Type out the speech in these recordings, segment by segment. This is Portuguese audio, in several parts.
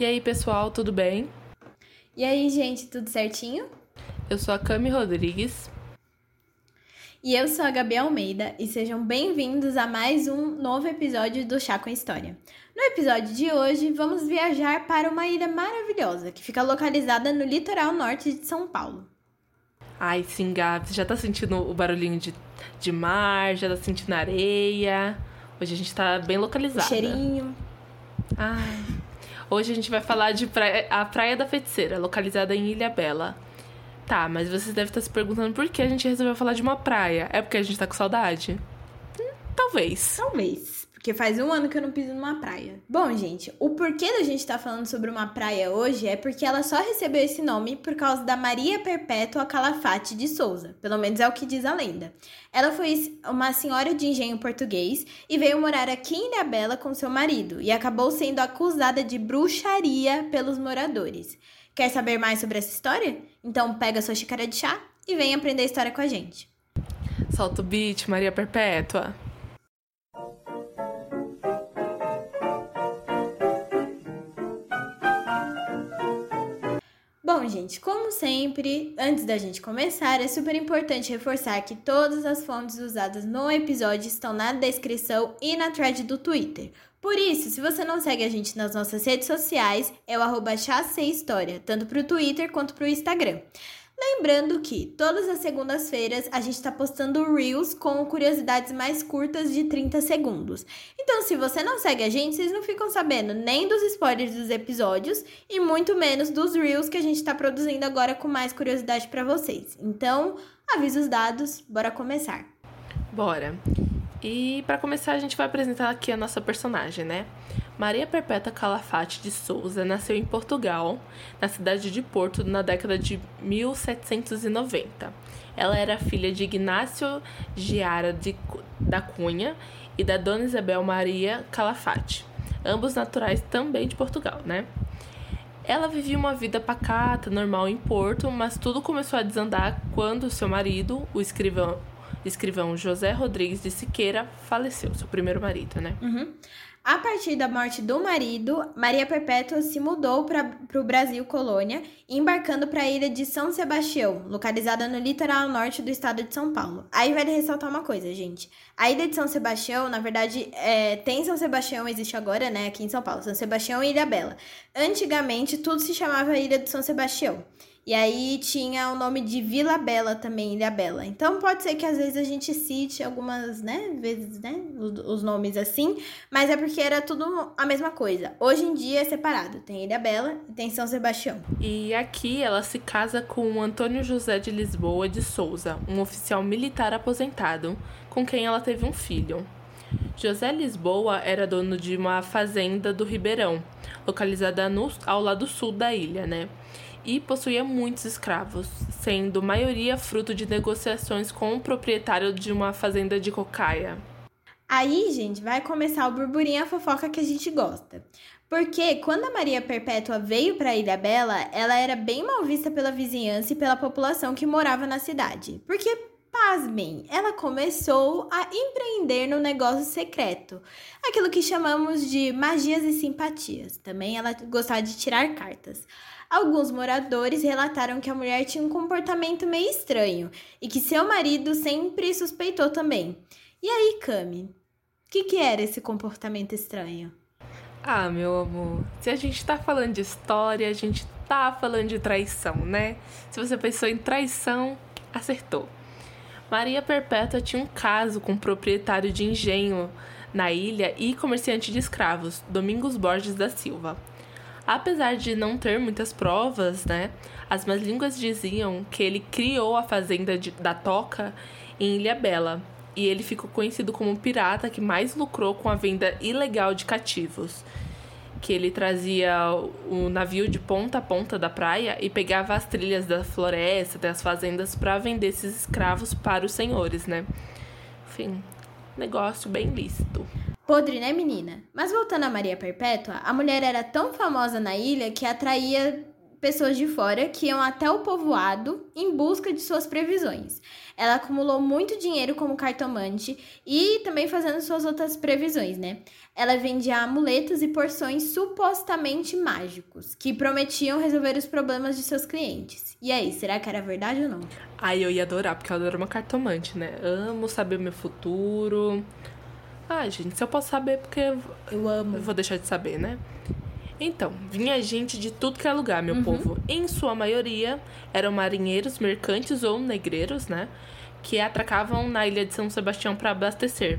E aí, pessoal, tudo bem? E aí, gente, tudo certinho? Eu sou a Cami Rodrigues. E eu sou a Gabi Almeida e sejam bem-vindos a mais um novo episódio do Chá com História. No episódio de hoje, vamos viajar para uma ilha maravilhosa que fica localizada no litoral norte de São Paulo. Ai, sim, Gabi, você já tá sentindo o barulhinho de, de mar, já tá sentindo areia. Hoje a gente tá bem localizada. O cheirinho. Ai. Hoje a gente vai falar de praia, a Praia da Feiticeira, localizada em Ilha Bela. Tá, mas vocês devem estar se perguntando por que a gente resolveu falar de uma praia. É porque a gente tá com saudade? Hum, talvez. Talvez. Porque faz um ano que eu não piso numa praia. Bom, gente, o porquê da gente estar tá falando sobre uma praia hoje é porque ela só recebeu esse nome por causa da Maria Perpétua Calafate de Souza. Pelo menos é o que diz a lenda. Ela foi uma senhora de engenho português e veio morar aqui em Ilhabela com seu marido e acabou sendo acusada de bruxaria pelos moradores. Quer saber mais sobre essa história? Então pega sua xícara de chá e vem aprender a história com a gente. Solta o beat, Maria Perpétua. Bom, gente, como sempre, antes da gente começar, é super importante reforçar que todas as fontes usadas no episódio estão na descrição e na thread do Twitter. Por isso, se você não segue a gente nas nossas redes sociais, é o arroba História, tanto para o Twitter quanto para o Instagram. Lembrando que todas as segundas-feiras a gente está postando Reels com curiosidades mais curtas de 30 segundos. Então, se você não segue a gente, vocês não ficam sabendo nem dos spoilers dos episódios e muito menos dos Reels que a gente está produzindo agora com mais curiosidade para vocês. Então, avisa os dados, bora começar. Bora. E para começar, a gente vai apresentar aqui a nossa personagem, né? Maria Perpétua Calafate de Souza nasceu em Portugal, na cidade de Porto, na década de 1790. Ela era filha de Ignácio Giara de, da Cunha e da Dona Isabel Maria Calafate, ambos naturais também de Portugal, né? Ela vivia uma vida pacata, normal em Porto, mas tudo começou a desandar quando seu marido, o escrivão, escrivão José Rodrigues de Siqueira, faleceu, seu primeiro marido, né? Uhum. A partir da morte do marido, Maria Perpétua se mudou para o Brasil colônia, embarcando para a ilha de São Sebastião, localizada no litoral norte do estado de São Paulo. Aí vale ressaltar uma coisa, gente. A ilha de São Sebastião, na verdade, é, tem São Sebastião, existe agora, né, aqui em São Paulo, São Sebastião e Ilha Bela. Antigamente, tudo se chamava Ilha de São Sebastião. E aí tinha o nome de Vila Bela também, Ilha Bela. Então pode ser que às vezes a gente cite algumas, né, vezes, né, os, os nomes assim, mas é porque era tudo a mesma coisa. Hoje em dia é separado, tem Ilha Bela e tem São Sebastião. E aqui ela se casa com Antônio José de Lisboa de Souza, um oficial militar aposentado, com quem ela teve um filho. José Lisboa era dono de uma fazenda do Ribeirão, localizada no, ao lado sul da ilha, né? E possuía muitos escravos, sendo maioria fruto de negociações com o proprietário de uma fazenda de cocaia. Aí, gente, vai começar o burburinho a fofoca que a gente gosta. Porque quando a Maria Perpétua veio para Ilha Bela, ela era bem mal vista pela vizinhança e pela população que morava na cidade. Porque, pasmem, ela começou a empreender no negócio secreto. Aquilo que chamamos de magias e simpatias. Também ela gostava de tirar cartas. Alguns moradores relataram que a mulher tinha um comportamento meio estranho e que seu marido sempre suspeitou também. E aí, Cami, o que, que era esse comportamento estranho? Ah, meu amor, se a gente tá falando de história, a gente tá falando de traição, né? Se você pensou em traição, acertou. Maria Perpétua tinha um caso com um proprietário de engenho na ilha e comerciante de escravos, Domingos Borges da Silva. Apesar de não ter muitas provas, né, as más línguas diziam que ele criou a fazenda de, da Toca em Ilha Bela, e ele ficou conhecido como o pirata que mais lucrou com a venda ilegal de cativos. Que ele trazia o navio de ponta a ponta da praia e pegava as trilhas da floresta, das fazendas, para vender esses escravos para os senhores, né? Enfim, negócio bem lícito. Podre, né, menina? Mas voltando a Maria Perpétua, a mulher era tão famosa na ilha que atraía pessoas de fora que iam até o povoado em busca de suas previsões. Ela acumulou muito dinheiro como cartomante e também fazendo suas outras previsões, né? Ela vendia amuletos e porções supostamente mágicos que prometiam resolver os problemas de seus clientes. E aí, será que era verdade ou não? Ai, eu ia adorar, porque eu adoro uma cartomante, né? Amo saber o meu futuro. Ah, gente, se eu posso saber, porque Eu amo. eu vou deixar de saber, né? Então, vinha gente de tudo que é lugar, meu povo. Em sua maioria, eram marinheiros, mercantes ou negreiros, né? Que atracavam na ilha de São Sebastião para abastecer.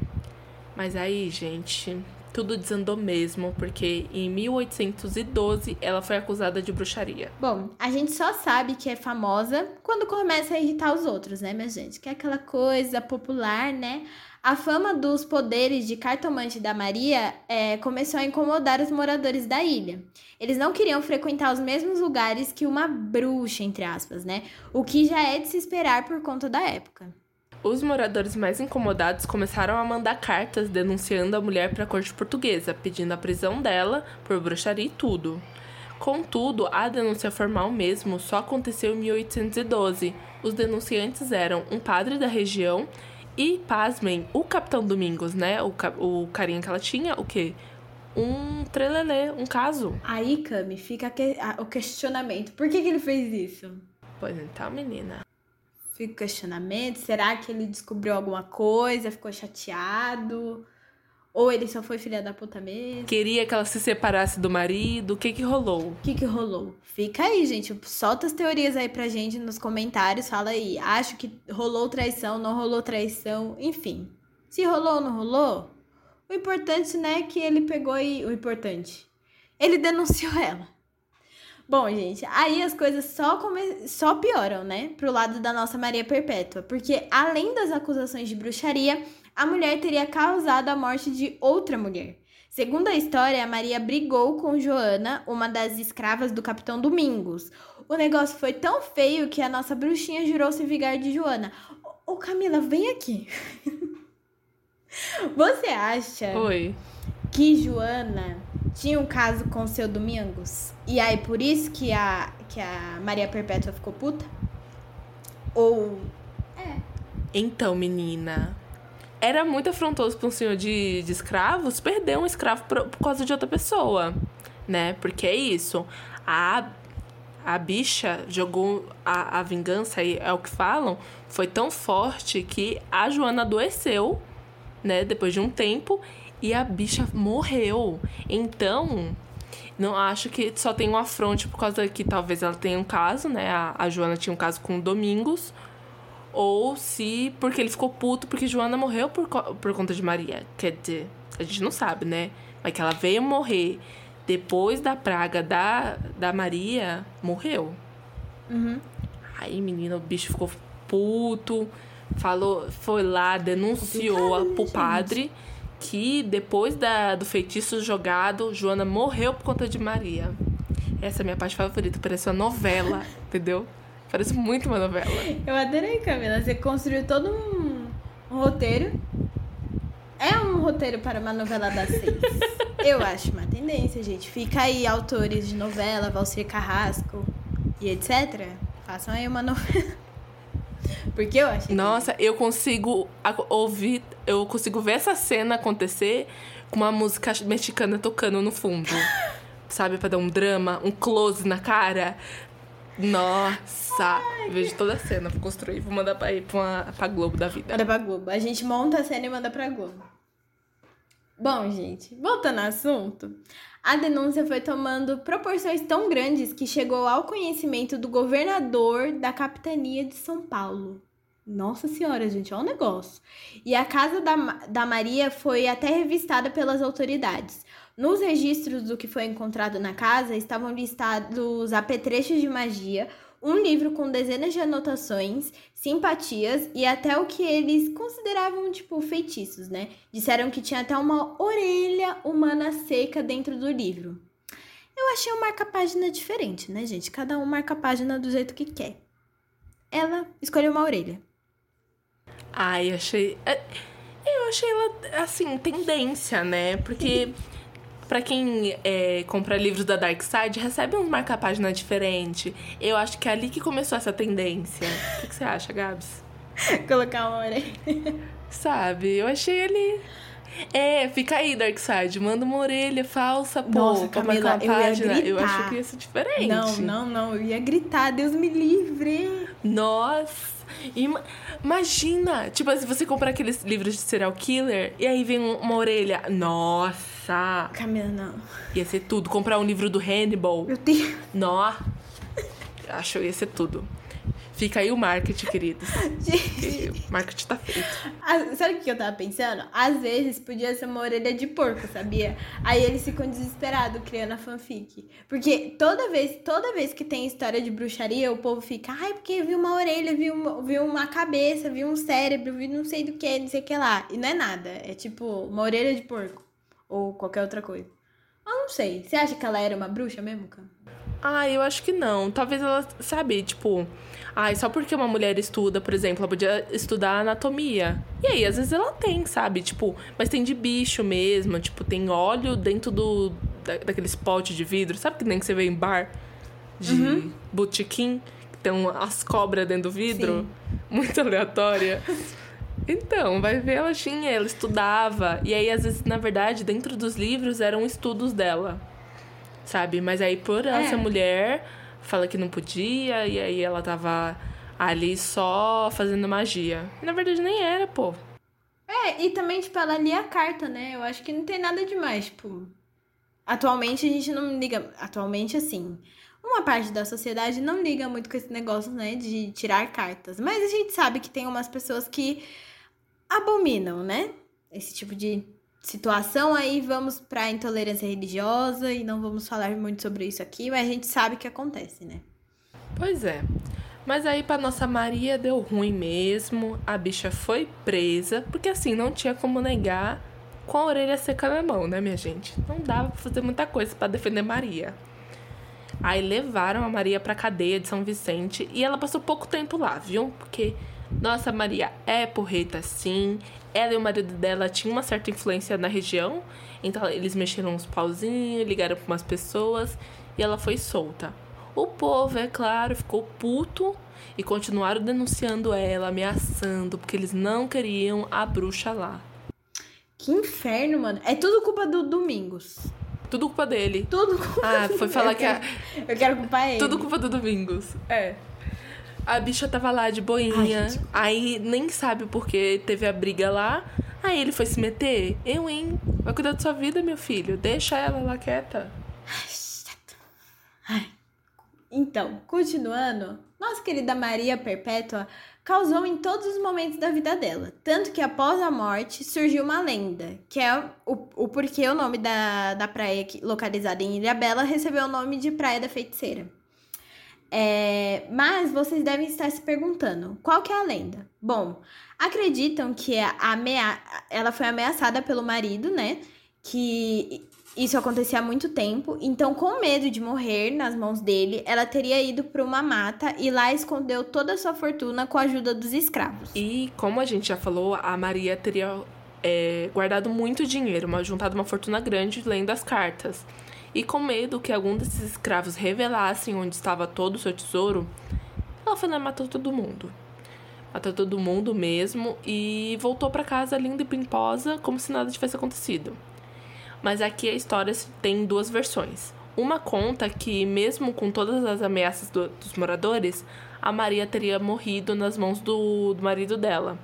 Mas aí, gente, tudo desandou mesmo, porque em 1812 ela foi acusada de bruxaria. Bom, a gente só sabe que é famosa quando começa a irritar os outros, né, minha gente? Que é aquela coisa popular, né? A fama dos poderes de cartomante da Maria é, começou a incomodar os moradores da ilha. Eles não queriam frequentar os mesmos lugares que uma bruxa, entre aspas, né? O que já é de se esperar por conta da época. Os moradores mais incomodados começaram a mandar cartas denunciando a mulher para a corte portuguesa, pedindo a prisão dela por bruxaria e tudo. Contudo, a denúncia formal mesmo só aconteceu em 1812. Os denunciantes eram um padre da região e, pasmem, o Capitão Domingos, né? O, o carinha que ela tinha, o quê? Um trelelê, um caso. Aí, Cami, fica que- o questionamento. Por que, que ele fez isso? Pois então, menina. Fica o questionamento. Será que ele descobriu alguma coisa, ficou chateado? Ou ele só foi filha da puta mesmo? Queria que ela se separasse do marido, o que que rolou? O que que rolou? Fica aí, gente. Solta as teorias aí pra gente nos comentários. Fala aí. Acho que rolou traição, não rolou traição. Enfim. Se rolou ou não rolou, o importante, né, é que ele pegou e... O importante. Ele denunciou ela. Bom, gente, aí as coisas só, come... só pioram, né? Pro lado da nossa Maria Perpétua. Porque além das acusações de bruxaria, a mulher teria causado a morte de outra mulher. Segundo a história, a Maria brigou com Joana, uma das escravas do capitão Domingos. O negócio foi tão feio que a nossa bruxinha jurou se vingar de Joana. Ô, Camila, vem aqui. Você acha Oi. que Joana tinha um caso com seu Domingos? E aí por isso que a, que a Maria Perpétua ficou puta? Ou. Então, menina, era muito afrontoso para um senhor de, de escravos perder um escravo por, por causa de outra pessoa, né? Porque é isso. A, a bicha jogou a, a vingança, aí é o que falam, foi tão forte que a Joana adoeceu, né? Depois de um tempo, e a bicha morreu. Então. Não acho que só tem um afronte por causa que talvez ela tenha um caso, né? A, a Joana tinha um caso com o Domingos ou se porque ele ficou puto porque Joana morreu por, por conta de Maria. Quer dizer, a gente não sabe, né? Mas que ela veio morrer depois da praga da, da Maria, morreu. Uhum. Aí, menina, o bicho ficou puto, falou, foi lá, denunciou Complicado, né, pro gente? padre que depois da, do feitiço jogado, Joana morreu por conta de Maria. Essa é a minha parte favorita, parece uma novela, entendeu? Parece muito uma novela. Eu adorei, Camila. Você construiu todo um, um roteiro. É um roteiro para uma novela das seis. Eu acho uma tendência, gente. Fica aí, autores de novela, Valcir Carrasco e etc. Façam aí uma novela. Porque eu achei. Nossa, eu consigo ouvir, eu consigo ver essa cena acontecer com uma música mexicana tocando no fundo. Sabe, pra dar um drama, um close na cara. Nossa! Vejo toda a cena, vou construir, vou mandar pra, ir pra, uma, pra Globo da vida. Manda pra Globo. A gente monta a cena e manda pra Globo. Bom, gente, voltando ao assunto, a denúncia foi tomando proporções tão grandes que chegou ao conhecimento do governador da capitania de São Paulo. Nossa senhora, gente, olha o negócio. E a casa da, da Maria foi até revistada pelas autoridades. Nos registros do que foi encontrado na casa estavam listados apetrechos de magia, um livro com dezenas de anotações, simpatias e até o que eles consideravam, tipo, feitiços, né? Disseram que tinha até uma orelha humana seca dentro do livro. Eu achei um marca-página diferente, né, gente? Cada um marca a página do jeito que quer. Ela escolheu uma orelha. Ai, achei. é, Eu achei ela, assim, tendência, né? Porque Pra quem é, compra livros da Dark Side, recebe uns marca-página diferente. Eu acho que é ali que começou essa tendência. O que, que você acha, Gabs? Colocar uma orelha. Sabe? Eu achei ele. É, fica aí, Darkseid. Manda uma orelha falsa, pô, Nossa, pra Camila, marcar eu ia página. Eu gritar. acho que ia ser diferente. Não, não, não. Eu ia gritar, Deus me livre. Nossa! Ima- Imagina! Tipo, se você comprar aqueles livros de serial killer e aí vem um- uma orelha. Nossa! Camila, não. Ia ser tudo. Comprar um livro do Hannibal. Meu Deus. Nó! Acho que ia ser tudo. Fica aí o marketing, queridos. O marketing tá feito. sabe o que eu tava pensando? Às vezes podia ser uma orelha de porco, sabia? Aí eles ficam desesperados criando a fanfic. Porque toda vez, toda vez que tem história de bruxaria, o povo fica, ai, porque viu uma orelha, viu uma, viu uma cabeça, viu um cérebro, viu não sei do que, não sei o que lá. E não é nada. É tipo uma orelha de porco. Ou qualquer outra coisa. Eu não sei. Você acha que ela era uma bruxa mesmo, cara? Ah, eu acho que não. Talvez ela, sabe, tipo, ai, só porque uma mulher estuda, por exemplo, ela podia estudar anatomia. E aí, às vezes ela tem, sabe? Tipo, mas tem de bicho mesmo, tipo, tem óleo dentro do da, daqueles potes de vidro, sabe que nem que você vê em bar de botequim, que tem as cobras dentro do vidro, muito aleatória. Então, vai ver, ela tinha, ela estudava. E aí, às vezes, na verdade, dentro dos livros eram estudos dela sabe? Mas aí por ela É. ser mulher, fala que não podia, e aí ela tava ali só fazendo magia. Na verdade nem era, pô. É, e também, tipo, ela lia a carta, né? Eu acho que não tem nada demais, tipo. Atualmente a gente não liga. Atualmente, assim. Uma parte da sociedade não liga muito com esse negócio, né? De tirar cartas. Mas a gente sabe que tem umas pessoas que abominam, né? Esse tipo de situação. Aí vamos pra intolerância religiosa e não vamos falar muito sobre isso aqui, mas a gente sabe que acontece, né? Pois é. Mas aí pra nossa Maria deu ruim mesmo, a bicha foi presa, porque assim, não tinha como negar com a orelha seca na mão, né, minha gente? Não dava pra fazer muita coisa pra defender Maria. Aí levaram a Maria pra cadeia de São Vicente e ela passou pouco tempo lá, viu? Porque nossa Maria é porreta sim. Ela e o marido dela tinham uma certa influência na região, então eles mexeram uns pauzinhos, ligaram pra umas pessoas e ela foi solta. O povo, é claro, ficou puto e continuaram denunciando ela, ameaçando, porque eles não queriam a bruxa lá. Que inferno, mano. É tudo culpa do Domingos. Tudo culpa dele. Tudo culpa Ah, foi falar que a, Eu quero culpar ele. Tudo culpa do Domingos. É. A bicha tava lá de boinha. Ai, aí nem sabe por que teve a briga lá. Aí ele foi se meter. Eu, hein? Vai cuidar da sua vida, meu filho. Deixa ela lá quieta. Ai. Então, continuando, nossa querida Maria Perpétua causou em todos os momentos da vida dela. Tanto que após a morte surgiu uma lenda, que é o, o porquê o nome da, da praia localizada em Ilha Bela recebeu o nome de Praia da Feiticeira. É, mas vocês devem estar se perguntando, qual que é a lenda? Bom, acreditam que ela foi ameaçada pelo marido, né? Que isso acontecia há muito tempo, então com medo de morrer nas mãos dele, ela teria ido para uma mata e lá escondeu toda a sua fortuna com a ajuda dos escravos. E como a gente já falou, a Maria teria é, guardado muito dinheiro, juntado uma fortuna grande lendo as cartas. E com medo que algum desses escravos revelassem onde estava todo o seu tesouro, ela foi lá e matou todo mundo. Matou todo mundo mesmo e voltou para casa linda e pimposa, como se nada tivesse acontecido. Mas aqui a história tem duas versões. Uma conta que, mesmo com todas as ameaças do- dos moradores, a Maria teria morrido nas mãos do, do marido dela.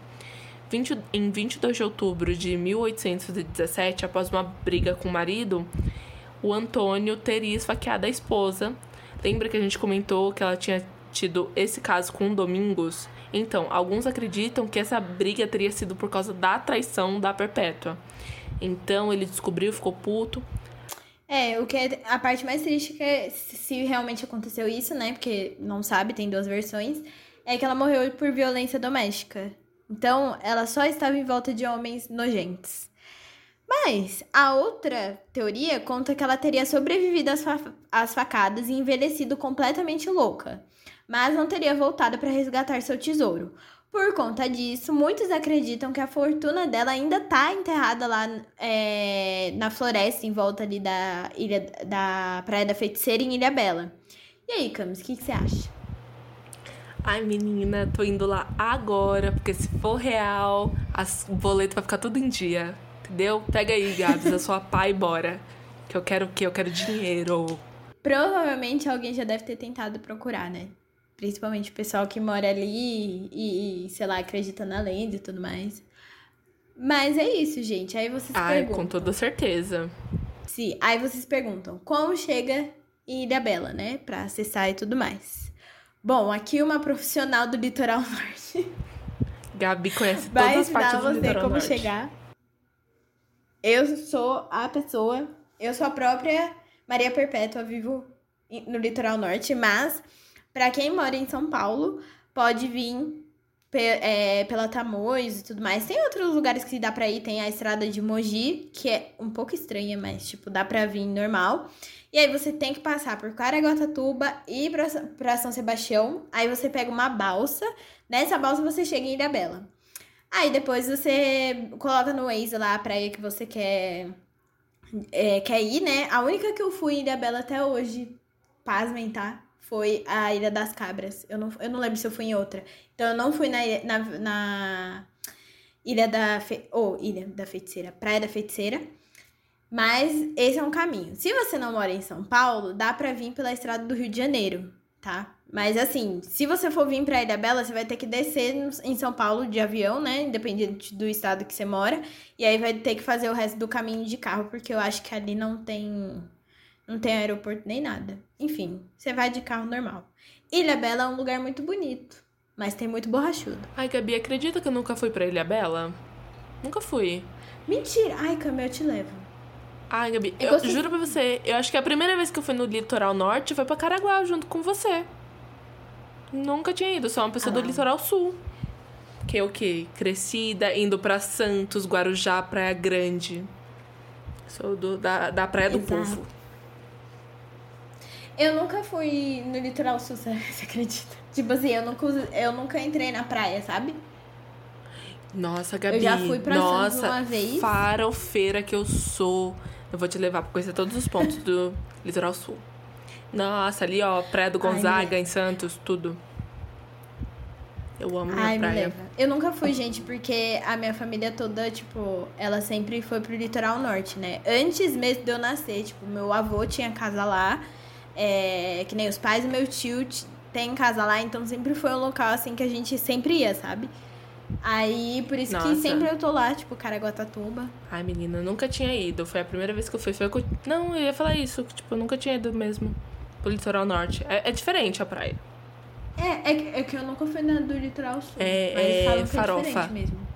20 em 22 de outubro de 1817, após uma briga com o marido, o Antônio teria esfaqueado a esposa. Lembra que a gente comentou que ela tinha tido esse caso com o Domingos? Então, alguns acreditam que essa briga teria sido por causa da traição da Perpétua. Então, ele descobriu, ficou puto. É, o que é a parte mais triste é se realmente aconteceu isso, né? Porque não sabe, tem duas versões, é que ela morreu por violência doméstica. Então, ela só estava em volta de homens nojentos. Mas a outra teoria conta que ela teria sobrevivido às, fa- às facadas e envelhecido completamente louca, mas não teria voltado para resgatar seu tesouro. Por conta disso, muitos acreditam que a fortuna dela ainda tá enterrada lá é, na floresta, em volta ali da ilha da Praia da Feiticeira, em Ilha Bela. E aí, Camis, o que, você acha? Ai, menina, tô indo lá agora, porque se for real, o boleto vai ficar tudo em dia. Entendeu? Pega aí, Gabs, a sua pai e bora. Que eu quero o quê? Eu quero dinheiro. Provavelmente alguém já deve ter tentado procurar, né? Principalmente o pessoal que mora ali e, e, sei lá, acredita na lenda e tudo mais. Mas é isso, gente. Aí vocês Ai, perguntam. com toda certeza. Sim, aí vocês perguntam como chega em Ilha Bela, né? Pra acessar e tudo mais. Bom, aqui uma profissional do litoral norte Gabi conhece vai todas as ensinar partes do você litoral como norte. chegar. Eu sou a pessoa, eu sou a própria Maria Perpétua, vivo no litoral norte, mas pra quem mora em São Paulo, pode vir é, pela Tamoios e tudo mais. Tem outros lugares que dá pra ir, tem a estrada de Mogi, que é um pouco estranha, mas tipo, dá pra vir normal. E aí você tem que passar por Caraguatatuba e pra, pra São Sebastião. Aí você pega uma balsa. Nessa balsa você chega em Ilha Bela. Aí depois você coloca no Waze lá a praia que você quer, é, quer ir, né? A única que eu fui em Ilha Bela até hoje, pasmem, tá? Foi a Ilha das Cabras. Eu não, eu não lembro se eu fui em outra. Então eu não fui na, na, na Ilha da... Fe... Ou Ilha da Feiticeira. Praia da Feiticeira. Mas esse é um caminho. Se você não mora em São Paulo, dá pra vir pela estrada do Rio de Janeiro, tá? Mas assim, se você for vir pra Ilha Bela, você vai ter que descer em São Paulo de avião, né? Independente do estado que você mora. E aí vai ter que fazer o resto do caminho de carro, porque eu acho que ali não tem. Não tem aeroporto nem nada. Enfim, você vai de carro normal. Ilha Bela é um lugar muito bonito, mas tem muito borrachudo. Ai, Gabi, acredita que eu nunca fui pra Ilha Bela? Nunca fui. Mentira! Ai, Camila, eu te levo. Ai, Gabi, Eu eu, juro pra você, eu acho que a primeira vez que eu fui no litoral norte foi pra Caraguá, junto com você. Nunca tinha ido, sou uma pessoa Ah. do litoral sul. Que é o quê? Crescida, indo pra Santos, Guarujá, Praia Grande. Sou do, da, da Praia do Exato. Povo. Eu nunca fui no litoral sul, você acredita? Tipo assim, eu nunca, eu nunca entrei na praia, sabe? Nossa, Gabi. Eu já fui pra Santos Nossa, uma vez. farofeira que eu sou. Eu vou te levar pra conhecer todos os pontos do litoral sul. Nossa, ali, ó, Praia do Ai, Gonzaga, me em Santos, tudo. Eu amo minha Ai, praia. Eu nunca fui, gente, porque a minha família toda, tipo, ela sempre foi pro litoral norte, né? Antes mesmo de eu nascer, tipo, meu avô tinha casa lá, é, que nem os pais do meu tio tem casa lá, então sempre foi um local, assim, que a gente sempre ia, sabe? Aí, por isso que Nossa. sempre eu tô lá, tipo, Caraguatatuba. Ai, menina, eu nunca tinha ido. Foi a primeira vez que eu fui. Foi que eu... Não, eu ia falar isso. que, Tipo, eu nunca tinha ido mesmo pro litoral norte. É, é diferente a praia. É, é que, é que eu nunca fui na do litoral sul. É- mas é que farofa. é diferente mesmo.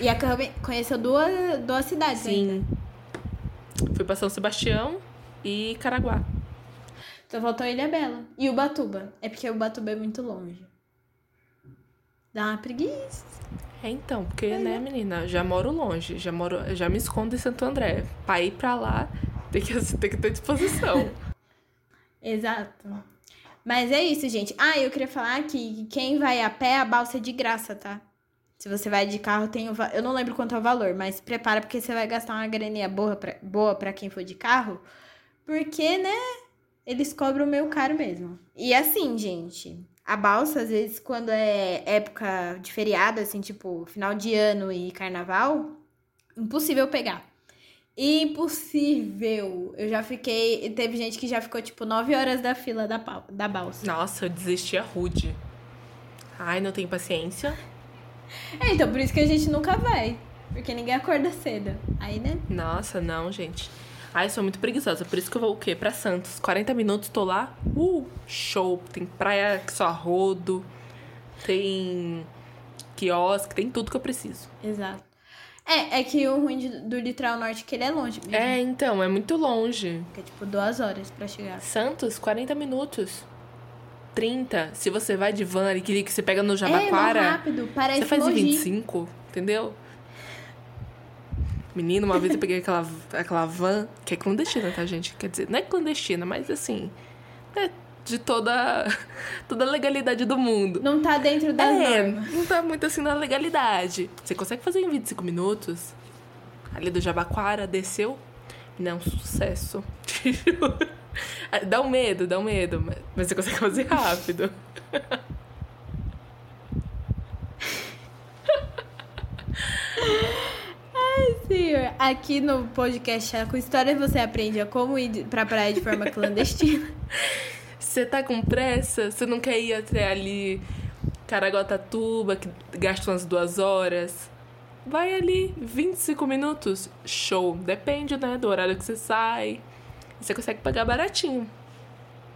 E a Cami conheceu duas, duas cidades ainda. Sim. Fui pra São Sebastião e Caraguá. Então faltou Ilha Bela. E Ubatuba. É porque Ubatuba é muito longe. Dá uma preguiça. É então, porque, né, menina, já moro longe, já moro, já me escondo em Santo André. Pra ir pra lá, tem que, tem que ter disposição. Exato. Mas é isso, gente. Ah, eu queria falar que quem vai a pé, a balsa é de graça, tá? Se você vai de carro, tem o Eu não lembro quanto é o valor, mas prepara porque você vai gastar uma graninha boa pra, boa pra quem for de carro. Porque, né? Eles cobram meio caro mesmo. E assim, gente, a balsa, às vezes, quando é época de feriado, assim, tipo, final de ano e carnaval, impossível pegar. Impossível. Eu já fiquei. Teve gente que já ficou, tipo, nove horas da fila da, da balsa. Nossa, eu desistia rude. Ai, não tenho paciência. É, então por isso que a gente nunca vai. Porque ninguém acorda cedo. Aí, né? Nossa, não, gente. Ai, eu sou muito preguiçosa. Por isso que eu vou o quê? Pra Santos. 40 minutos, tô lá. Uh, show. Tem praia que só rodo. Tem quiosque, tem tudo que eu preciso. Exato. É, é que o ruim de- do litoral norte é que ele é longe mesmo. É, então, é muito longe. Fica, tipo, duas horas pra chegar. Santos, 40 minutos. 30. Se você vai de van ali, que que você pega no é, Jabaquara, não rápido. Parece você faz em Mogi. 25, entendeu? Menino, uma vez eu peguei aquela, aquela van, que é clandestina, tá, gente? Quer dizer, não é clandestina, mas assim. É de toda, toda a legalidade do mundo. Não tá dentro das É, normas. não tá muito assim na legalidade. Você consegue fazer em 25 minutos? Ali do Jabaquara, desceu. Não é um sucesso. Dá um medo, dá um medo. mas- você consegue fazer rápido. Senhor, aqui no podcast com história você aprende a como ir pra praia de forma clandestina. Você tá com pressa? Você não quer ir até ali Caraguatatuba, que gasta umas duas horas? Vai ali, 25 minutos. Show. Depende, né, do horário que você sai. Você consegue pagar baratinho.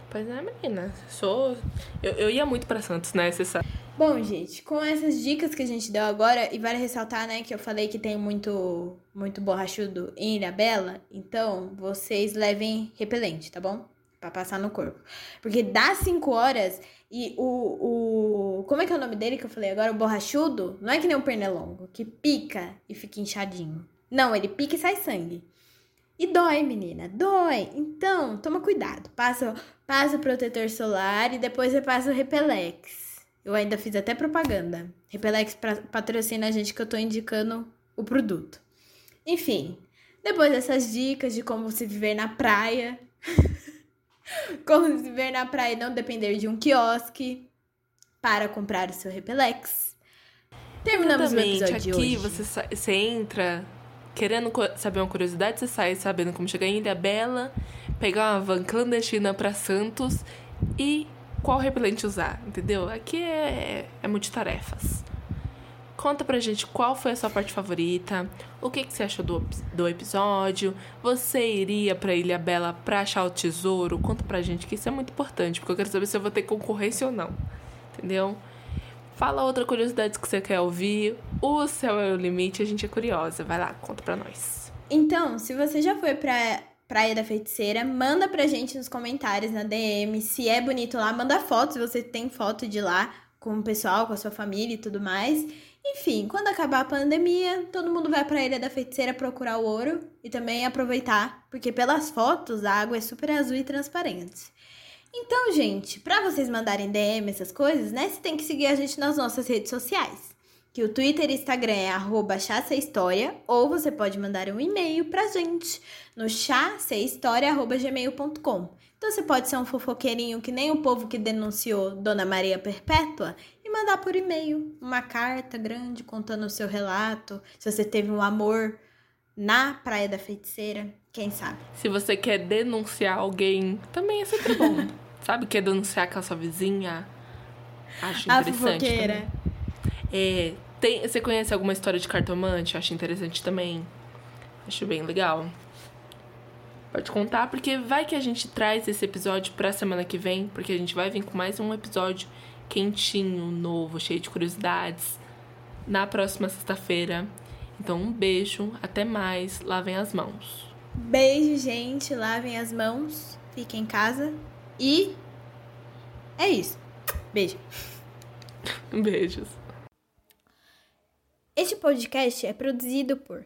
Pois é, menina. Sou. Eu, eu ia muito pra Santos, né? Você sabe. Bom, gente, com essas dicas que a gente deu agora, e vale ressaltar, né, que eu falei que tem muito, muito borrachudo em Ilha Bela, então vocês levem repelente, tá bom? Pra passar no corpo. Porque dá 5 horas e o, o. Como é que é o nome dele que eu falei agora? O borrachudo? Não é que nem o pernilongo, que pica e fica inchadinho. Não, ele pica e sai sangue. E dói, menina, dói. Então, toma cuidado. Passa, passa o protetor solar e depois você passa o Repelex. Eu ainda fiz até propaganda. Repelex pra- patrocina a gente que eu tô indicando o produto. Enfim, depois dessas dicas de como se viver na praia, como se viver na praia e não depender de um quiosque para comprar o seu Repelex. Terminamos o Exatamente. episódio de Aqui hoje. você, você entra querendo saber uma curiosidade, você sai sabendo como chegar em Ilha Bela, pegar uma van clandestina pra Santos e qual repelente usar, entendeu? Aqui é, é multitarefas. Conta pra gente qual foi a sua parte favorita, o que, que você achou do, do episódio, você iria pra Ilha Bela pra achar o tesouro? Conta pra gente que isso é muito importante, porque eu quero saber se eu vou ter concorrência ou não, entendeu? Fala outra curiosidade que você quer ouvir. O céu é o limite, a gente é curiosa. Vai lá, conta pra nós. Então, se você já foi pra Praia da Feiticeira, manda pra gente nos comentários, na DM, se é bonito lá, manda foto, se você tem foto de lá com o pessoal, com a sua família e tudo mais. Enfim, quando acabar a pandemia, todo mundo vai pra Ilha da Feiticeira procurar o ouro e também aproveitar, porque pelas fotos a água é super azul e transparente. Então, gente, pra vocês mandarem DM essas coisas, né, você tem que seguir a gente nas nossas redes sociais. Que o Twitter e Instagram é arroba História, ou você pode mandar um e-mail pra gente no chacehistoria.gmail.com. Então você pode ser um fofoqueirinho que nem o povo que denunciou Dona Maria Perpétua e mandar por e-mail uma carta grande contando o seu relato, se você teve um amor na Praia da Feiticeira, quem sabe. Se você quer denunciar alguém, também é sempre bom. Sabe? Quer denunciar com a sua vizinha? Acho A interessante. É, tem, você conhece alguma história de cartomante? Acho interessante também. Acho bem legal. Pode contar, porque vai que a gente traz esse episódio pra semana que vem, porque a gente vai vir com mais um episódio quentinho, novo, cheio de curiosidades, na próxima sexta-feira. Então, um beijo, até mais, lavem as mãos. Beijo, gente. Lavem as mãos, fiquem em casa e é isso. Beijo. Beijos. Este podcast é produzido por